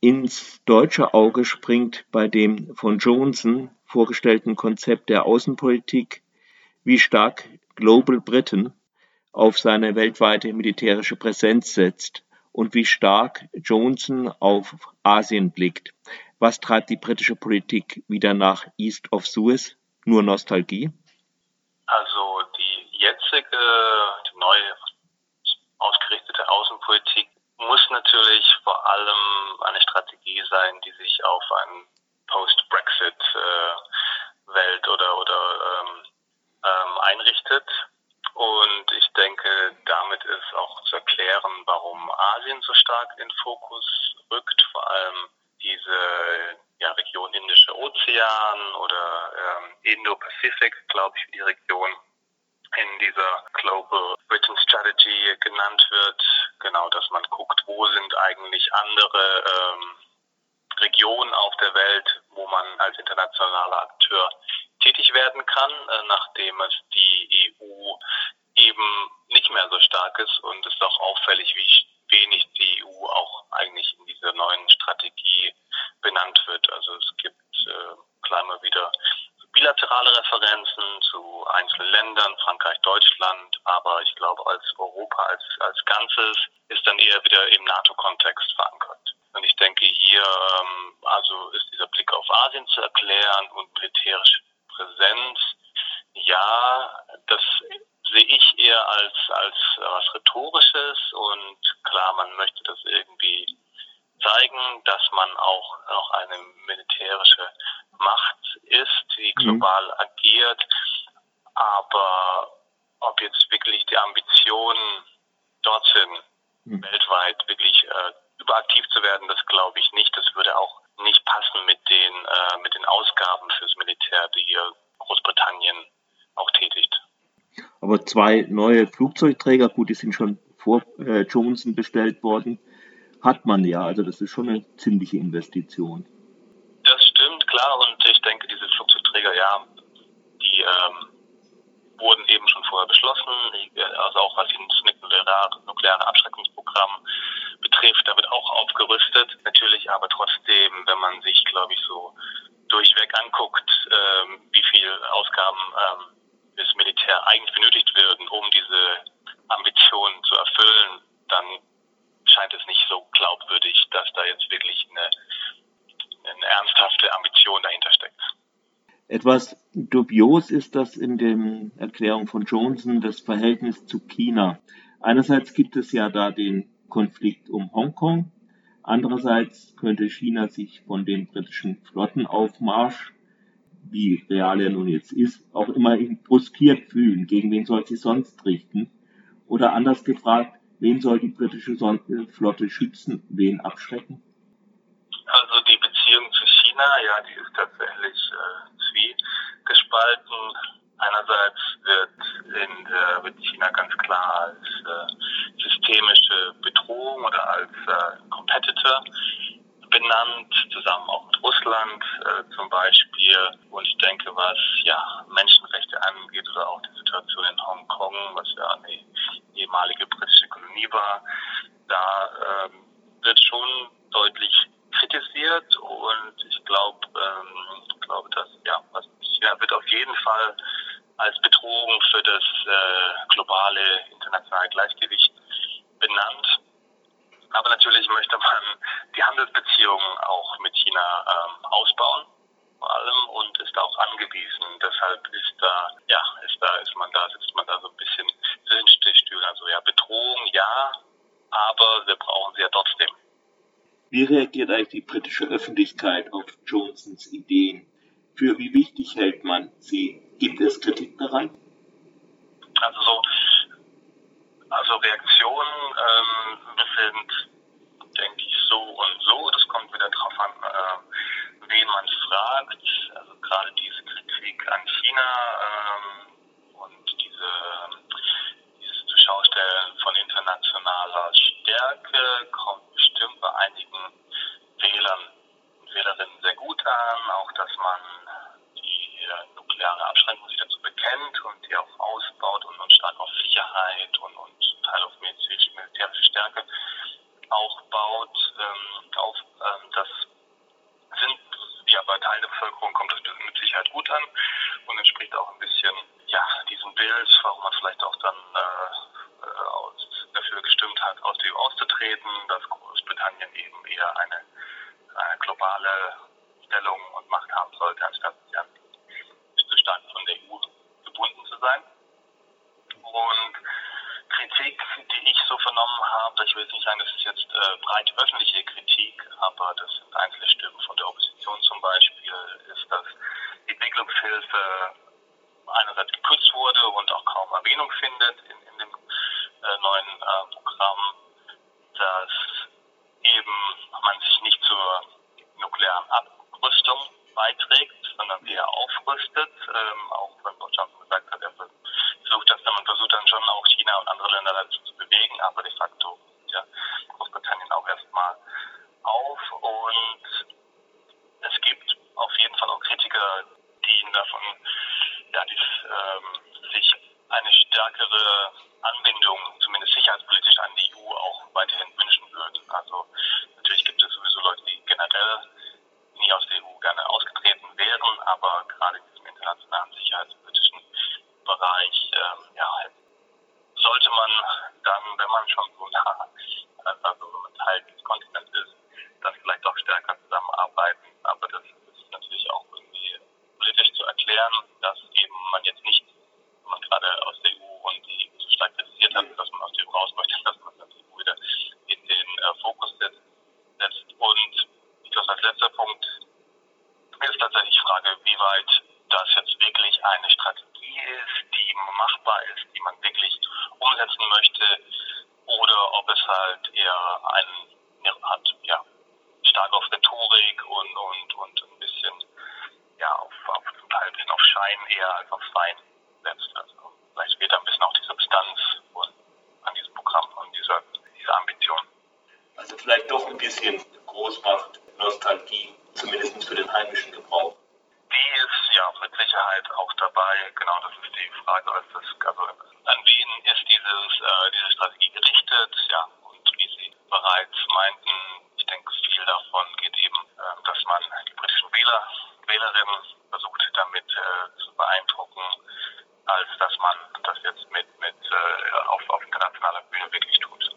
ins deutsche Auge springt bei dem von Johnson vorgestellten Konzept der Außenpolitik, wie stark Global Britain auf seine weltweite militärische Präsenz setzt und wie stark Johnson auf Asien blickt. Was treibt die britische Politik wieder nach East of Suez? Nur Nostalgie? Also die jetzige, die neue ausgerichtete Außenpolitik muss natürlich vor allem Strategie sein, die sich auf eine Post-Brexit-Welt äh, oder, oder ähm, ähm, einrichtet. Und ich denke, damit ist auch zu erklären, warum Asien so stark in Fokus rückt, vor allem diese ja, Region Indische Ozean oder ähm, Indo-Pazifik, glaube ich, wie die Region in dieser Global Britain Strategy genannt wird. Genau, dass man guckt, wo sind eigentlich andere ähm, Regionen auf der Welt, wo man als internationaler Akteur tätig werden kann, äh, nachdem es die EU eben nicht mehr so stark ist und es ist auch auffällig, wie wenig die EU auch eigentlich in dieser neuen Strategie benannt wird. Also es gibt äh, klar mal wieder bilaterale Referenzen zu einzelnen Ländern, Frankreich, Deutschland, aber ich glaube, als Europa als, als Ganzes ist dann eher wieder im NATO-Kontext verankert. Und ich denke, hier ähm, also ist dieser Blick auf Asien zu erklären und militärische Präsenz. Ja, das sehe ich eher als, als was Rhetorisches und klar, man möchte das irgendwie zeigen, dass man auch noch eine militärische Macht ist, die mhm. global mhm. agiert. Aber ob jetzt wirklich die Ambitionen dort sind, mhm. weltweit wirklich äh, überaktiv zu werden, das glaube ich nicht. Das würde auch nicht passen mit den, äh, mit den Ausgaben fürs Militär, die hier Großbritannien auch tätigt. Aber zwei neue Flugzeugträger, gut, die sind schon vor äh, Johnson bestellt worden, hat man ja. Also das ist schon eine ziemliche Investition. Das stimmt, klar. Und ich denke, diese Flugzeugträger, ja, die ähm, wurden eben schon vorher beschlossen. Also auch was das nukleare, Abschreckungsprogramm betrifft, da wird auch aufgerüstet. Natürlich aber trotzdem, wenn man sich, glaube ich, so durchweg anguckt, ähm, wie viel Ausgaben ähm, das Militär eigentlich benötigt würden, um diese Ambitionen zu erfüllen, dann scheint es nicht so glaubwürdig, dass da jetzt wirklich eine, eine ernsthafte Ambition dahinter steckt. Etwas dubios ist das in der Erklärung von Johnson das Verhältnis zu China. Einerseits gibt es ja da den Konflikt um Hongkong. Andererseits könnte China sich von dem britischen Flottenaufmarsch, wie real er nun jetzt ist, auch immerhin bruskiert fühlen. Gegen wen soll sie sonst richten? Oder anders gefragt, Wen soll die britische Flotte schützen, wen abschrecken? Also die Beziehung zu China, ja, die ist tatsächlich äh, zwiegespalten. Einerseits wird, in der, wird China ganz klar als äh, systemische Bedrohung oder als äh, Competitor benannt, zusammen auch mit Russland äh, zum Beispiel. Und ich denke, was ja Menschenrechte angeht oder auch die Situation in Hongkong, was ja eine ehemalige britische Kolonie war, da ähm, wird schon deutlich kritisiert und ich glaube, ähm, glaube, dass ja, was China wird auf jeden Fall als Bedrohung für das äh, globale internationale Gleichgewicht benannt. Aber natürlich möchte man die Handelsbeziehungen auch mit China ähm, ausbauen, vor allem und ist auch angewiesen. Deshalb ist da, ja, ist da, ist man da, sitzt man da so ein bisschen zwischen Stühlen. Also ja, Bedrohung ja, aber wir brauchen sie ja trotzdem. Wie reagiert eigentlich die britische Öffentlichkeit auf Johnsons Ideen? Für wie wichtig hält man sie? Gibt es Kritik daran? Also so also Reaktionen ähm, sind, denke ich, so und so. Das kommt wieder darauf an, äh, wen man fragt. Also gerade diese Kritik an China ähm, und diese, dieses Zuschaustellen von internationaler Stärke kommt bestimmt bei einigen ähm, auch dass man die äh, nukleare Abschreckung sich dazu bekennt und die auch ausbaut und, und stark auf Sicherheit und, und Teil auf militärische, militärische Stärke auch baut, ähm, auf ähm, das sind ja bei Teilen der Bevölkerung kommt das mit Sicherheit gut an und entspricht auch ein bisschen Stellung und Macht haben sollte, anstatt ja, zu stark von der EU gebunden zu sein. Und Kritik, die ich so vernommen habe, ich will nicht sagen, das ist jetzt äh, breit öffentliche Kritik, aber das sind einzelne Stimmen von der Opposition zum Beispiel, ist, dass Entwicklungshilfe einerseits gekürzt wurde und auch kaum Erwähnung findet in, in dem äh, neuen äh, Programm, dass eben man sich nicht zur nuklearen Abrüstung beiträgt, sondern eher aufrüstet, ähm, auch wenn Deutschland gesagt hat, er versucht das man versucht dann schon auch China und andere Länder dazu zu bewegen, aber de facto ja Großbritannien auch erstmal auf und es gibt auf jeden Fall auch Kritiker, die davon ja, dies, ähm, sich eine stärkere Anbindung, zumindest sicherheitspolitisch, an die EU auch weiterhin wünschen würden. Also natürlich gibt es sowieso Leute, die generell nie aus der EU gerne ausgetreten wären, aber gerade in diesem internationalen sicherheitspolitischen Bereich ähm, ja, sollte man dann, wenn man schon so nah, also wenn man Teil des Kontinents ist, dann vielleicht auch stärker zusammenarbeiten. Aber das ist natürlich auch irgendwie politisch zu erklären, dass eben man jetzt nicht, wenn man gerade aus der EU und die EU so stark kritisiert hat, dass man aus der EU raus möchte, dass man das EU wieder in den äh, Fokus setzt. Und ich glaube, als letzter Punkt ist tatsächlich die Frage, wie weit das jetzt wirklich eine Strategie ist, die machbar ist, die man wirklich umsetzen möchte, oder ob es halt eher ein, hat, ja, stark auf Rhetorik und, und, und ein bisschen ja, auf, auf zum Teil ein auf Schein eher als auf Sein setzt. Also vielleicht fehlt ein bisschen auch die Substanz und an diesem Programm und dieser, dieser Ambition. Also vielleicht doch ein bisschen Großmacht, Nostalgie, zumindest für den heimischen Gebrauch. Ja mit Sicherheit auch dabei. Genau, das ist die Frage, was das, also an wen ist dieses, äh, diese Strategie gerichtet? Ja, und wie Sie bereits meinten, ich denke, viel davon geht eben, äh, dass man die britischen Wähler Wählerinnen versucht